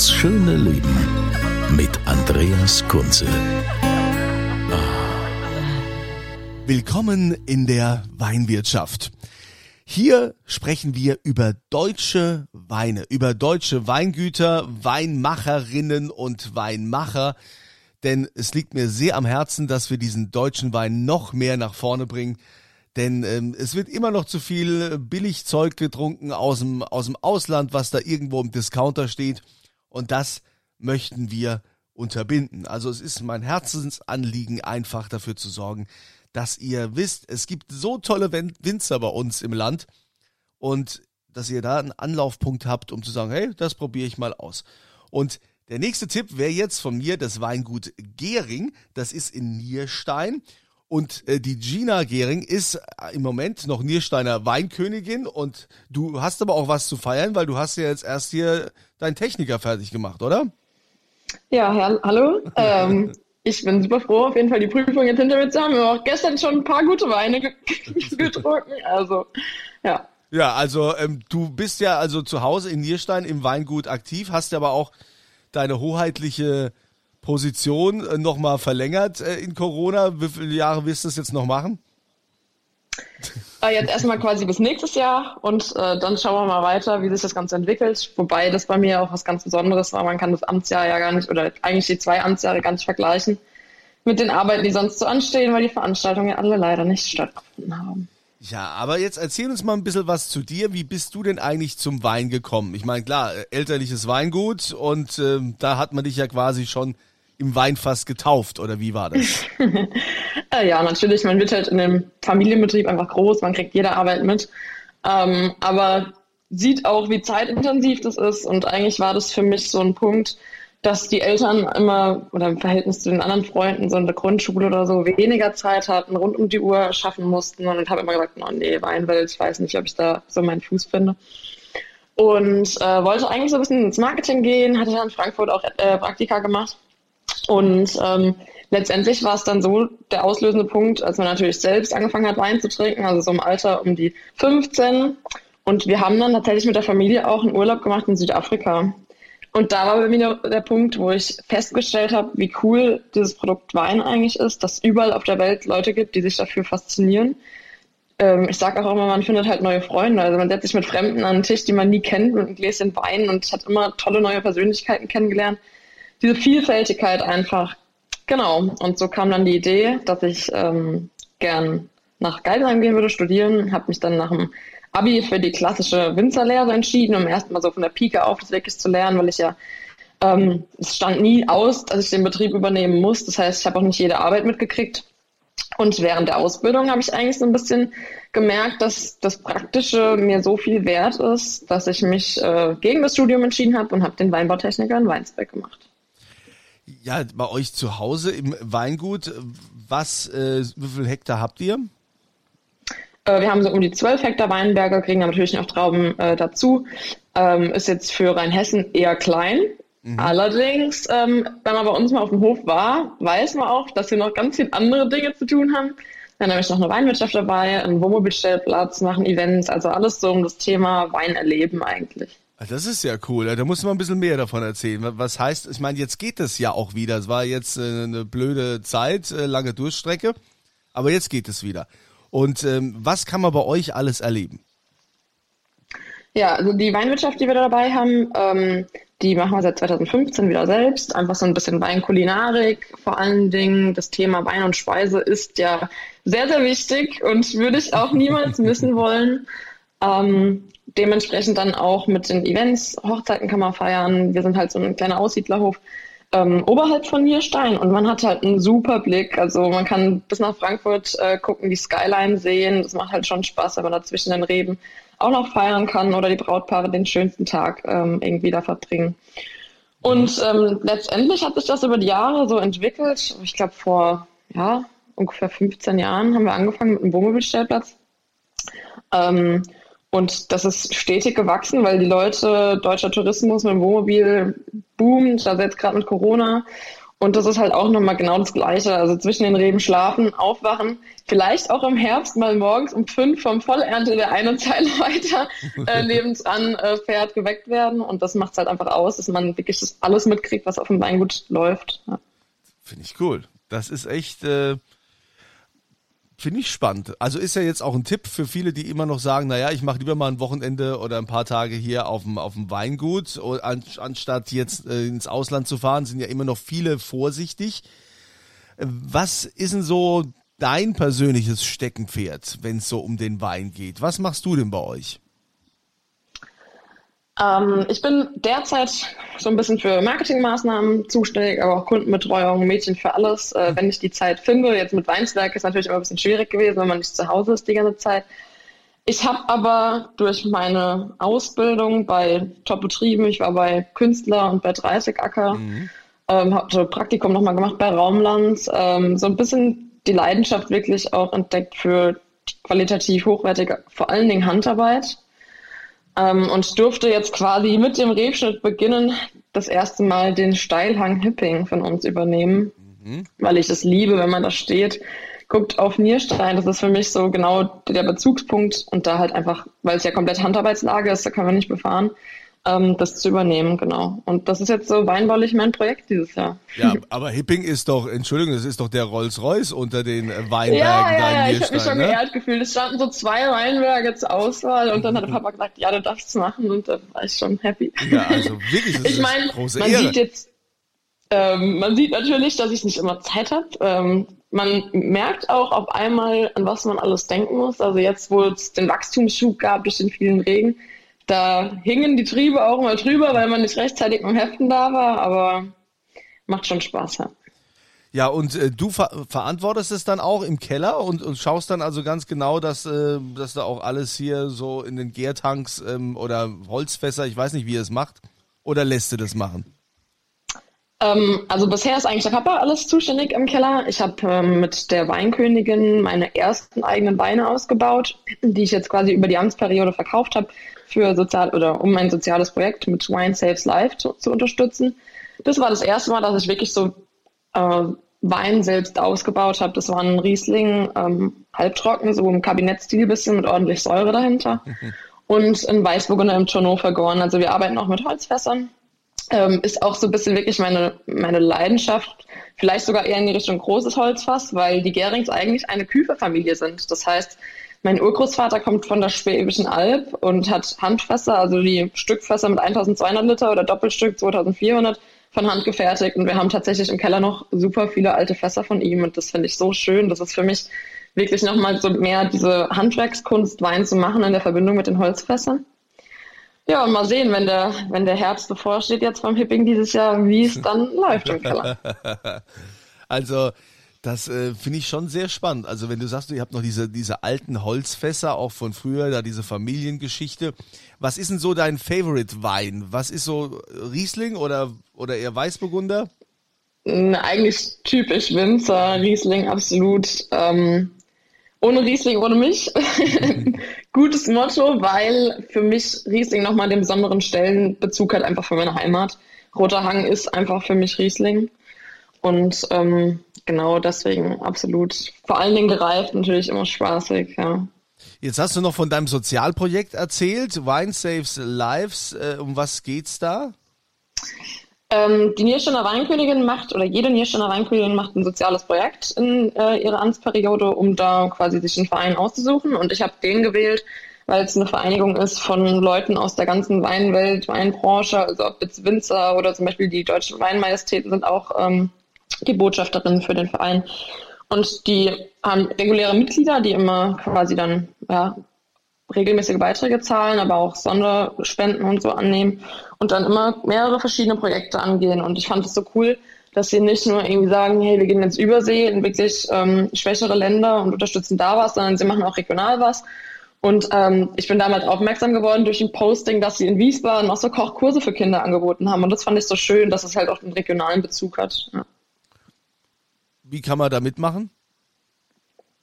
Das schöne Leben mit Andreas Kunze. Willkommen in der Weinwirtschaft. Hier sprechen wir über deutsche Weine, über deutsche Weingüter, Weinmacherinnen und Weinmacher. Denn es liegt mir sehr am Herzen, dass wir diesen deutschen Wein noch mehr nach vorne bringen. Denn ähm, es wird immer noch zu viel Billigzeug getrunken aus dem, aus dem Ausland, was da irgendwo im Discounter steht. Und das möchten wir unterbinden. Also es ist mein Herzensanliegen, einfach dafür zu sorgen, dass ihr wisst, es gibt so tolle Winzer bei uns im Land und dass ihr da einen Anlaufpunkt habt, um zu sagen, hey, das probiere ich mal aus. Und der nächste Tipp wäre jetzt von mir das Weingut Gering. Das ist in Nierstein. Und äh, die Gina Gering ist äh, im Moment noch Niersteiner Weinkönigin und du hast aber auch was zu feiern, weil du hast ja jetzt erst hier deinen Techniker fertig gemacht, oder? Ja, Herr, hallo. ähm, ich bin super froh, auf jeden Fall die Prüfung jetzt hinter mir zu haben. Wir haben auch gestern schon ein paar gute Weine getrunken. Also, ja. Ja, also ähm, du bist ja also zu Hause in Nierstein im Weingut aktiv, hast aber auch deine hoheitliche Position äh, nochmal verlängert äh, in Corona. Wie viele Jahre wirst du das jetzt noch machen? Äh, jetzt erstmal quasi bis nächstes Jahr und äh, dann schauen wir mal weiter, wie sich das Ganze entwickelt. Wobei das bei mir auch was ganz Besonderes war. Man kann das Amtsjahr ja gar nicht oder eigentlich die zwei Amtsjahre gar nicht vergleichen mit den Arbeiten, die sonst so anstehen, weil die Veranstaltungen ja alle leider nicht stattgefunden haben. Ja, aber jetzt erzähl uns mal ein bisschen was zu dir. Wie bist du denn eigentlich zum Wein gekommen? Ich meine, klar, elterliches Weingut und äh, da hat man dich ja quasi schon im Weinfass getauft oder wie war das? Äh, ja, natürlich, man wird halt in einem Familienbetrieb einfach groß, man kriegt jede Arbeit mit, ähm, aber sieht auch, wie zeitintensiv das ist und eigentlich war das für mich so ein Punkt, dass die Eltern immer oder im Verhältnis zu den anderen Freunden so in der Grundschule oder so weniger Zeit hatten, rund um die Uhr schaffen mussten und ich habe immer gesagt, oh nee, Weinwelt, ich weiß nicht, ob ich da so meinen Fuß finde. Und äh, wollte eigentlich so ein bisschen ins Marketing gehen, hatte dann in Frankfurt auch äh, Praktika gemacht und ähm, letztendlich war es dann so der auslösende Punkt, als man natürlich selbst angefangen hat, Wein zu trinken, also so im Alter um die 15. Und wir haben dann tatsächlich mit der Familie auch einen Urlaub gemacht in Südafrika. Und da war bei mir der Punkt, wo ich festgestellt habe, wie cool dieses Produkt Wein eigentlich ist, dass überall auf der Welt Leute gibt, die sich dafür faszinieren. Ähm, ich sage auch immer, man findet halt neue Freunde. Also man setzt sich mit Fremden an einen Tisch, die man nie kennt, mit einem Gläschen Wein und hat immer tolle neue Persönlichkeiten kennengelernt diese Vielfältigkeit einfach. Genau. Und so kam dann die Idee, dass ich ähm, gern nach Geilsheim gehen würde, studieren, habe mich dann nach dem Abi für die klassische Winzerlehre entschieden, um erstmal so von der Pike auf das wirklich zu lernen, weil ich ja, ähm, es stand nie aus, dass ich den Betrieb übernehmen muss. Das heißt, ich habe auch nicht jede Arbeit mitgekriegt. Und während der Ausbildung habe ich eigentlich so ein bisschen gemerkt, dass das Praktische mir so viel wert ist, dass ich mich äh, gegen das Studium entschieden habe und habe den Weinbautechniker in Weinsberg gemacht. Ja, bei euch zu Hause im Weingut, was, äh, wie viel Hektar habt ihr? Äh, wir haben so um die 12 Hektar Weinberge, kriegen natürlich noch Trauben äh, dazu. Ähm, ist jetzt für Rheinhessen eher klein. Mhm. Allerdings, ähm, wenn man bei uns mal auf dem Hof war, weiß man auch, dass wir noch ganz viele andere Dinge zu tun haben. Dann habe ich noch eine Weinwirtschaft dabei, einen Wohnmobilstellplatz, machen Events, also alles so um das Thema Wein erleben eigentlich. Ah, das ist ja cool. Da muss man ein bisschen mehr davon erzählen. Was heißt, ich meine, jetzt geht es ja auch wieder. Es war jetzt äh, eine blöde Zeit, äh, lange Durchstrecke, aber jetzt geht es wieder. Und ähm, was kann man bei euch alles erleben? Ja, also die Weinwirtschaft, die wir dabei haben, ähm, die machen wir seit 2015 wieder selbst. Einfach so ein bisschen Weinkulinarik. Vor allen Dingen das Thema Wein und Speise ist ja sehr, sehr wichtig und würde ich auch niemals missen wollen. Ähm, dementsprechend dann auch mit den Events, Hochzeiten kann man feiern. Wir sind halt so ein kleiner Aussiedlerhof ähm, oberhalb von Nierstein und man hat halt einen super Blick. Also man kann bis nach Frankfurt äh, gucken, die Skyline sehen. Das macht halt schon Spaß, wenn man da zwischen den Reben auch noch feiern kann oder die Brautpaare den schönsten Tag ähm, irgendwie da verbringen. Und ähm, letztendlich hat sich das über die Jahre so entwickelt. Ich glaube, vor ja, ungefähr 15 Jahren haben wir angefangen mit einem Wohnmobilstellplatz. Ähm, und das ist stetig gewachsen, weil die Leute, deutscher Tourismus mit dem Wohnmobil boomt, also jetzt gerade mit Corona. Und das ist halt auch nochmal genau das Gleiche. Also zwischen den Reben schlafen, aufwachen, vielleicht auch im Herbst mal morgens um fünf vom Vollernte der eine Zeile weiter äh, nebendran äh, fährt, geweckt werden. Und das macht es halt einfach aus, dass man wirklich das alles mitkriegt, was auf dem Weingut läuft. Ja. Finde ich cool. Das ist echt, äh, Finde ich spannend. Also ist ja jetzt auch ein Tipp für viele, die immer noch sagen, naja, ich mache lieber mal ein Wochenende oder ein paar Tage hier auf dem, auf dem Weingut, anstatt jetzt äh, ins Ausland zu fahren, sind ja immer noch viele vorsichtig. Was ist denn so dein persönliches Steckenpferd, wenn es so um den Wein geht? Was machst du denn bei euch? Ähm, ich bin derzeit so ein bisschen für Marketingmaßnahmen zuständig, aber auch Kundenbetreuung, Mädchen für alles, äh, wenn ich die Zeit finde. Jetzt mit Weinswerk ist natürlich immer ein bisschen schwierig gewesen, wenn man nicht zu Hause ist die ganze Zeit. Ich habe aber durch meine Ausbildung bei Top-Betrieben, ich war bei Künstler und bei 30 Acker, mhm. ähm, habe so Praktikum nochmal gemacht bei Raumland, ähm, so ein bisschen die Leidenschaft wirklich auch entdeckt für qualitativ hochwertige, vor allen Dingen Handarbeit ähm, und durfte jetzt quasi mit dem Rebschnitt beginnen, das erste Mal den Steilhang Hipping von uns übernehmen, mhm. weil ich es liebe, wenn man da steht, guckt auf Nierstein. Das ist für mich so genau der Bezugspunkt und da halt einfach, weil es ja komplett Handarbeitslage ist, da kann man nicht befahren ähm, das zu übernehmen, genau. Und das ist jetzt so weinbaulich mein Projekt dieses Jahr. Ja, aber Hipping ist doch, Entschuldigung, das ist doch der Rolls-Royce unter den äh, Weinbergen ja, ja, ja, ich habe mich schon ne? geehrt gefühlt. Es standen so zwei Weinberge zur Auswahl und dann hat der Papa gesagt, ja, du darfst es machen und da war ich schon happy. Ja, also wirklich, das ich ist mein, große man Ehre. Sieht jetzt, ähm, man sieht natürlich, dass ich nicht immer Zeit habe. Ähm, man merkt auch auf einmal, an was man alles denken muss. Also jetzt, wo es den Wachstumsschub gab durch den vielen Regen, da hingen die Triebe auch mal drüber, weil man nicht rechtzeitig beim Heften da war, aber macht schon Spaß. Ja. Ja, und äh, du ver verantwortest es dann auch im Keller und, und schaust dann also ganz genau, dass, äh, dass da auch alles hier so in den Gärtanks ähm, oder Holzfässer, ich weiß nicht, wie ihr es macht, oder lässt du das machen? Ähm, also bisher ist eigentlich der Papa alles zuständig im Keller. Ich habe ähm, mit der Weinkönigin meine ersten eigenen Weine ausgebaut, die ich jetzt quasi über die Amtsperiode verkauft habe für sozial oder um ein soziales Projekt mit Wine Saves Life zu, zu unterstützen. Das war das erste Mal, dass ich wirklich so äh, Wein selbst ausgebaut habe. Das war ein Riesling, ähm, halbtrocken, so im Kabinettstil bisschen mit ordentlich Säure dahinter. Mhm. Und ein Weißburgunder im Tonneau vergoren. Also wir arbeiten auch mit Holzfässern ähm, ist auch so ein bisschen wirklich meine, meine Leidenschaft, vielleicht sogar eher in die Richtung großes Holzfass, weil die Gerings eigentlich eine Küferfamilie sind. Das heißt, mein Urgroßvater kommt von der Schwäbischen Alb und hat Handfässer, also die Stückfässer mit 1200 Liter oder Doppelstück 2400 von Hand gefertigt. Und wir haben tatsächlich im Keller noch super viele alte Fässer von ihm. Und das finde ich so schön. Das ist für mich wirklich nochmal so mehr diese Handwerkskunst, Wein zu machen in der Verbindung mit den Holzfässern. Ja, und mal sehen, wenn der, wenn der Herbst bevorsteht jetzt beim Hipping dieses Jahr, wie es dann läuft im Keller. Also, das äh, finde ich schon sehr spannend. Also, wenn du sagst, ihr habt noch diese, diese alten Holzfässer, auch von früher, da diese Familiengeschichte. Was ist denn so dein Favorite Wein? Was ist so Riesling oder, oder eher Weißburgunder? Eigentlich typisch Winzer, Riesling absolut. Ähm, ohne Riesling, ohne mich. Gutes Motto, weil für mich Riesling nochmal den besonderen Stellenbezug hat, einfach für meine Heimat. Roter Hang ist einfach für mich Riesling. Und ähm, genau deswegen absolut. Vor allen Dingen gereift, natürlich immer spaßig, ja. Jetzt hast du noch von deinem Sozialprojekt erzählt, Wine Saves Lives. Äh, um was geht's da? Ähm, die Niersteiner Weinkönigin macht, oder jede Niersteiner Weinkönigin macht ein soziales Projekt in äh, ihrer Amtsperiode, um da quasi sich einen Verein auszusuchen. Und ich habe den gewählt, weil es eine Vereinigung ist von Leuten aus der ganzen Weinwelt, Weinbranche, also ob jetzt Winzer oder zum Beispiel die deutschen Weinmajestäten sind auch ähm, die Botschafterinnen für den Verein. Und die haben reguläre Mitglieder, die immer quasi dann ja, regelmäßige Beiträge zahlen, aber auch Sonderspenden und so annehmen und dann immer mehrere verschiedene Projekte angehen. Und ich fand es so cool, dass sie nicht nur irgendwie sagen, hey, wir gehen jetzt übersee in wirklich ähm, schwächere Länder und unterstützen da was, sondern sie machen auch regional was. Und ähm, ich bin damals aufmerksam geworden durch ein Posting, dass sie in Wiesbaden auch so Kochkurse für Kinder angeboten haben. Und das fand ich so schön, dass es halt auch einen regionalen Bezug hat. Ja. Wie kann man da mitmachen?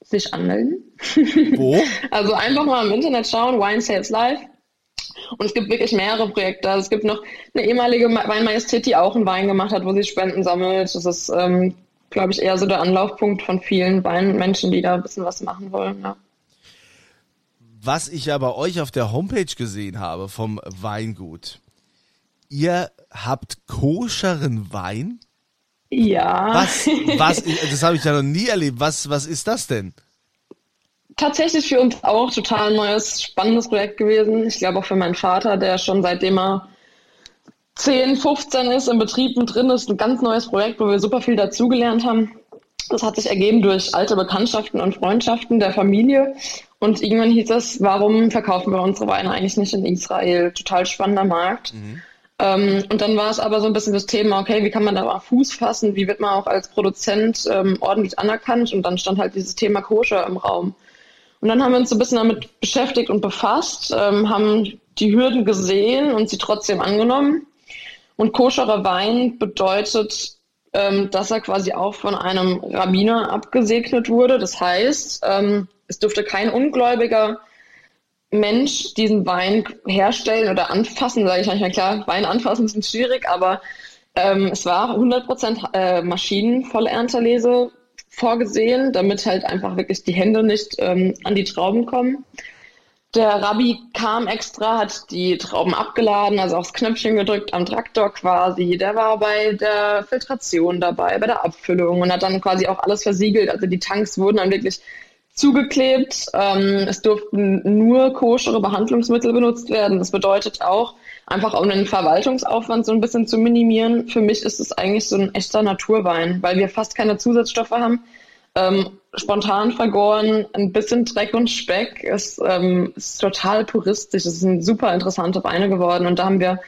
Sich anmelden. Wo? also einfach mal im Internet schauen, Wine Saves Life. Und es gibt wirklich mehrere Projekte. Also es gibt noch eine ehemalige Weinmajestät, die auch einen Wein gemacht hat, wo sie Spenden sammelt. Das ist, ähm, glaube ich, eher so der Anlaufpunkt von vielen Weinmenschen, die da ein bisschen was machen wollen. Ja. Was ich ja bei euch auf der Homepage gesehen habe vom Weingut, ihr habt koscheren Wein? Ja. Was, was, das habe ich ja noch nie erlebt. Was, was ist das denn? Tatsächlich für uns auch total neues, spannendes Projekt gewesen. Ich glaube auch für meinen Vater, der schon seitdem er 10, 15 ist, im Betrieb mit drin ist, ein ganz neues Projekt, wo wir super viel dazugelernt haben. Das hat sich ergeben durch alte Bekanntschaften und Freundschaften der Familie. Und irgendwann hieß es, warum verkaufen wir unsere Weine eigentlich nicht in Israel? Total spannender Markt. Mhm. Ähm, und dann war es aber so ein bisschen das Thema, okay, wie kann man da mal Fuß fassen? Wie wird man auch als Produzent ähm, ordentlich anerkannt? Und dann stand halt dieses Thema Koscher im Raum. Und dann haben wir uns so ein bisschen damit beschäftigt und befasst, ähm, haben die Hürden gesehen und sie trotzdem angenommen. Und koscherer Wein bedeutet, ähm, dass er quasi auch von einem Rabbiner abgesegnet wurde. Das heißt, ähm, es dürfte kein ungläubiger Mensch diesen Wein herstellen oder anfassen, sage ich manchmal klar, Wein anfassen ist schwierig, aber ähm, es war 100% äh, maschinenvolle Ernterlese vorgesehen, damit halt einfach wirklich die Hände nicht ähm, an die Trauben kommen. Der Rabbi kam extra, hat die Trauben abgeladen, also aufs Knöpfchen gedrückt am Traktor quasi. Der war bei der Filtration dabei, bei der Abfüllung und hat dann quasi auch alles versiegelt. Also die Tanks wurden dann wirklich zugeklebt. Ähm, es durften nur koschere Behandlungsmittel benutzt werden. Das bedeutet auch, einfach um den Verwaltungsaufwand so ein bisschen zu minimieren. Für mich ist es eigentlich so ein echter Naturwein, weil wir fast keine Zusatzstoffe haben. Ähm, spontan vergoren, ein bisschen Dreck und Speck, ist, ähm, ist total puristisch. Es sind super interessante Weine geworden und da haben wir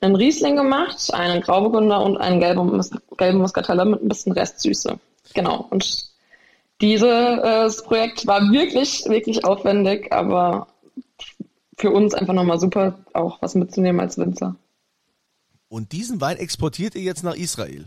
einen Riesling gemacht, einen Grauburgunder und einen gelben, Mus gelben Muscatella mit ein bisschen Restsüße. Genau. Und dieses äh, Projekt war wirklich, wirklich aufwendig, aber für uns einfach nochmal super, auch was mitzunehmen als Winzer. Und diesen Wein exportiert ihr jetzt nach Israel?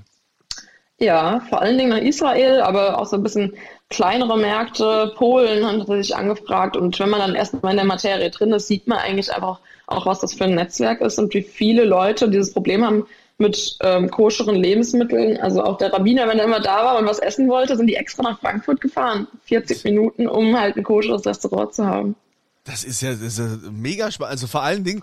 Ja, vor allen Dingen nach Israel, aber auch so ein bisschen kleinere Märkte. Polen haben sich angefragt. Und wenn man dann erstmal in der Materie drin ist, sieht man eigentlich einfach auch, was das für ein Netzwerk ist und wie viele Leute dieses Problem haben mit ähm, koscheren Lebensmitteln. Also auch der Rabbiner, wenn er immer da war und was essen wollte, sind die extra nach Frankfurt gefahren. 40 Minuten, um halt ein koscheres Restaurant zu haben. Das ist ja, das ist mega spannend. Also vor allen Dingen,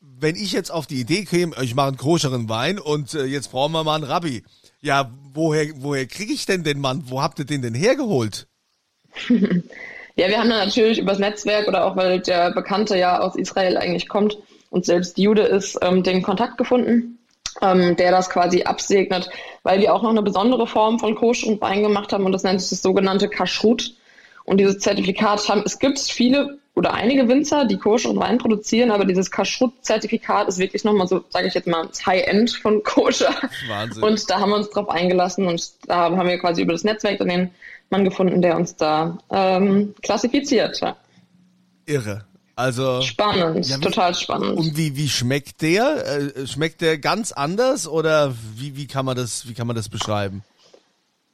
wenn ich jetzt auf die Idee käme, ich mache einen koscheren Wein und äh, jetzt brauchen wir mal einen Rabbi. Ja, woher, woher kriege ich denn den Mann? Wo habt ihr den denn hergeholt? ja, wir haben natürlich übers Netzwerk oder auch weil der Bekannte ja aus Israel eigentlich kommt und selbst Jude ist, ähm, den Kontakt gefunden, ähm, der das quasi absegnet, weil wir auch noch eine besondere Form von koscheren Wein gemacht haben und das nennt sich das sogenannte Kashrut. Und dieses Zertifikat haben, es gibt viele oder einige Winzer, die Koscher und Wein produzieren, aber dieses Kashrut-Zertifikat ist wirklich nochmal so, sage ich jetzt mal, das High-End von Koscher. Wahnsinn. Und da haben wir uns drauf eingelassen und da haben wir quasi über das Netzwerk dann den Mann gefunden, der uns da ähm, klassifiziert. Ja. Irre. Also spannend, ja, wie, total spannend. Und wie, wie schmeckt der? Äh, schmeckt der ganz anders oder wie, wie kann man das wie kann man das beschreiben?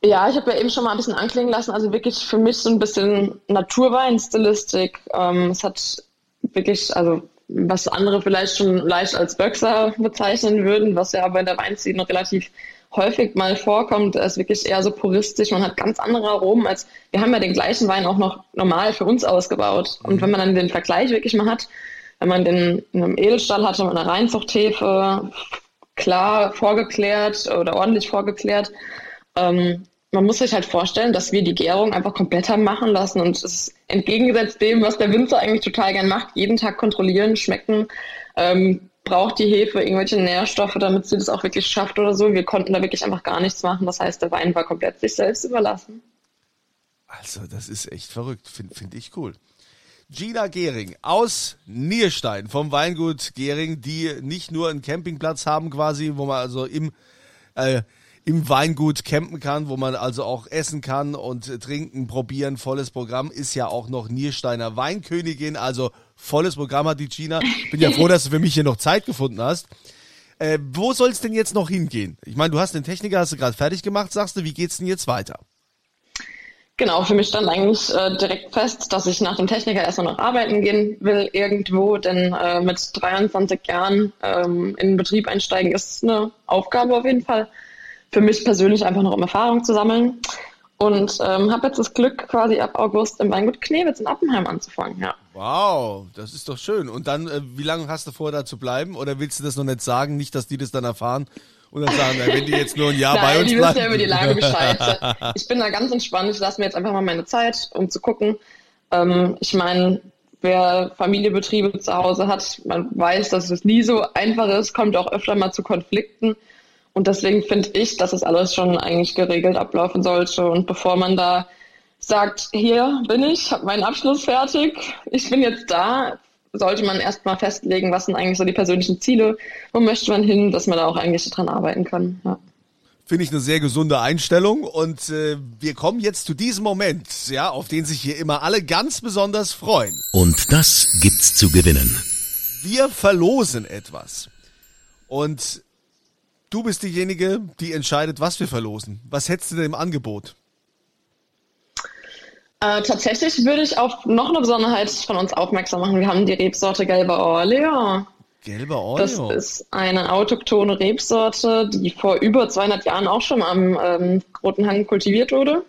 Ja, ich habe ja eben schon mal ein bisschen anklingen lassen. Also wirklich für mich so ein bisschen Naturwein-Stilistik. Ähm, es hat wirklich, also was andere vielleicht schon leicht als Böxer bezeichnen würden, was ja aber in der Weinszene relativ häufig mal vorkommt, ist wirklich eher so puristisch. Man hat ganz andere Aromen als, wir haben ja den gleichen Wein auch noch normal für uns ausgebaut. Und wenn man dann den Vergleich wirklich mal hat, wenn man den in einem Edelstahl hatte mit einer Reinzuchthefe, klar vorgeklärt oder ordentlich vorgeklärt, ähm, man muss sich halt vorstellen, dass wir die Gärung einfach komplett haben machen lassen und es ist entgegengesetzt dem, was der Winzer eigentlich total gern macht, jeden Tag kontrollieren, schmecken, ähm, braucht die Hefe irgendwelche Nährstoffe, damit sie das auch wirklich schafft oder so. Wir konnten da wirklich einfach gar nichts machen. Das heißt, der Wein war komplett sich selbst überlassen. Also, das ist echt verrückt. Finde find ich cool. Gina Gehring aus Nierstein vom Weingut Gehring, die nicht nur einen Campingplatz haben quasi, wo man also im, äh, im Weingut campen kann, wo man also auch essen kann und trinken, probieren, volles Programm, ist ja auch noch Niersteiner Weinkönigin, also volles Programm hat die Gina. Bin ja froh, dass du für mich hier noch Zeit gefunden hast. Äh, wo soll es denn jetzt noch hingehen? Ich meine, du hast den Techniker, hast du gerade fertig gemacht, sagst du, wie geht's denn jetzt weiter? Genau, für mich stand eigentlich äh, direkt fest, dass ich nach dem Techniker erstmal noch arbeiten gehen will irgendwo, denn äh, mit 23 Jahren ähm, in den Betrieb einsteigen ist eine Aufgabe auf jeden Fall. Für mich persönlich einfach noch um Erfahrung zu sammeln. Und ähm, habe jetzt das Glück, quasi ab August im Weingut Knewitz in Appenheim anzufangen, ja. Wow, das ist doch schön. Und dann, äh, wie lange hast du vor, da zu bleiben? Oder willst du das noch nicht sagen? Nicht, dass die das dann erfahren und dann sagen, wenn die jetzt nur ein Jahr Nein, bei uns die bleiben. wissen ja über die Lage Bescheid. Ich bin da ganz entspannt. Ich lasse mir jetzt einfach mal meine Zeit, um zu gucken. Ähm, ich meine, wer Familienbetriebe zu Hause hat, man weiß, dass es nie so einfach ist, kommt auch öfter mal zu Konflikten. Und deswegen finde ich, dass es alles schon eigentlich geregelt ablaufen sollte. Und bevor man da sagt, hier bin ich, habe meinen Abschluss fertig, ich bin jetzt da, sollte man erstmal festlegen, was sind eigentlich so die persönlichen Ziele, wo möchte man hin, dass man da auch eigentlich dran arbeiten kann. Ja. Finde ich eine sehr gesunde Einstellung und äh, wir kommen jetzt zu diesem Moment, ja, auf den sich hier immer alle ganz besonders freuen. Und das gibt's zu gewinnen. Wir verlosen etwas. Und du bist diejenige, die entscheidet, was wir verlosen. Was hättest du denn im Angebot? Äh, tatsächlich würde ich auf noch eine Besonderheit von uns aufmerksam machen. Wir haben die Rebsorte Gelber Orleans. Gelber Oreo. Das ist eine autochtone Rebsorte, die vor über 200 Jahren auch schon am ähm, Roten Hang kultiviert wurde.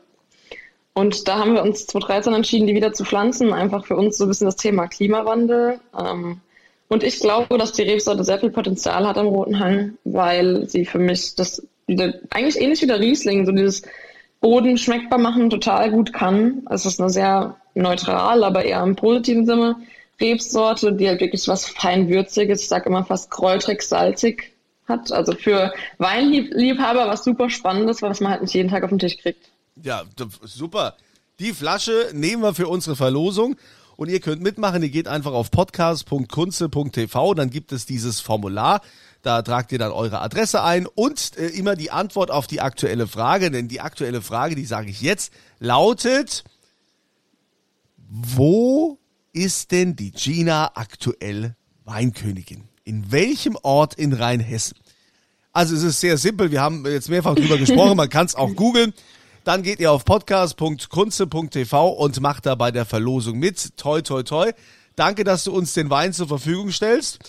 Und da haben wir uns 2013 entschieden, die wieder zu pflanzen, einfach für uns so ein bisschen das Thema Klimawandel. Ähm, und ich glaube, dass die Rebsorte sehr viel Potenzial hat am Roten Hang, weil sie für mich das wieder, eigentlich ähnlich wie der Riesling, so dieses Boden schmeckbar machen total gut kann. Es ist eine sehr neutral, aber eher im positiven Sinne Rebsorte, die halt wirklich was feinwürziges, ich sage immer fast kräutrig, salzig hat. Also für Weinliebhaber was super Spannendes, was man halt nicht jeden Tag auf den Tisch kriegt. Ja, super. Die Flasche nehmen wir für unsere Verlosung und ihr könnt mitmachen. Ihr geht einfach auf podcast.kunze.tv, dann gibt es dieses Formular. Da tragt ihr dann eure Adresse ein und äh, immer die Antwort auf die aktuelle Frage, denn die aktuelle Frage, die sage ich jetzt, lautet, wo ist denn die Gina aktuell Weinkönigin? In welchem Ort in Rheinhessen? Also es ist sehr simpel, wir haben jetzt mehrfach drüber gesprochen, man kann es auch googeln. Dann geht ihr auf podcast.kunze.tv und macht da bei der Verlosung mit. Toi, toi, toi. Danke, dass du uns den Wein zur Verfügung stellst.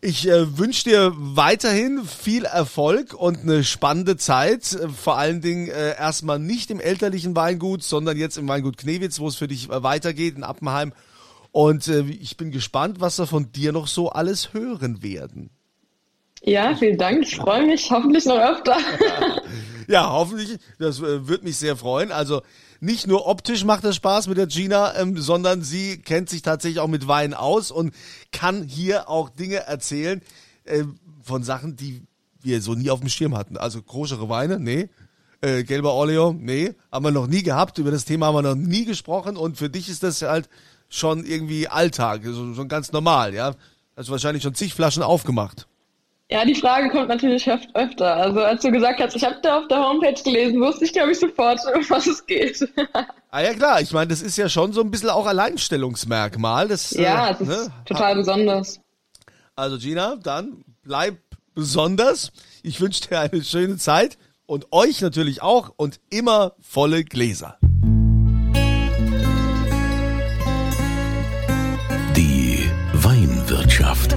Ich äh, wünsche dir weiterhin viel Erfolg und eine spannende Zeit. Vor allen Dingen äh, erstmal nicht im elterlichen Weingut, sondern jetzt im Weingut Knewitz, wo es für dich äh, weitergeht, in Appenheim. Und äh, ich bin gespannt, was wir von dir noch so alles hören werden. Ja, vielen Dank. Ich freue mich. Hoffentlich noch öfter. Ja, hoffentlich. Das äh, wird mich sehr freuen. Also nicht nur optisch macht das Spaß mit der Gina, ähm, sondern sie kennt sich tatsächlich auch mit Wein aus und kann hier auch Dinge erzählen äh, von Sachen, die wir so nie auf dem Schirm hatten. Also großere Weine, nee. Äh, gelber Orleo, nee. Haben wir noch nie gehabt. Über das Thema haben wir noch nie gesprochen. Und für dich ist das halt schon irgendwie Alltag, so, schon ganz normal, ja. Hast du wahrscheinlich schon zig Flaschen aufgemacht. Ja, die Frage kommt natürlich öf- öfter. Also als du gesagt hast, ich habe da auf der Homepage gelesen, wusste ich, glaube ich, sofort, um was es geht. Ah ja klar, ich meine, das ist ja schon so ein bisschen auch Alleinstellungsmerkmal. Das, ja, äh, es ist ne? total besonders. Also Gina, dann bleib besonders. Ich wünsche dir eine schöne Zeit und euch natürlich auch und immer volle Gläser. Die Weinwirtschaft.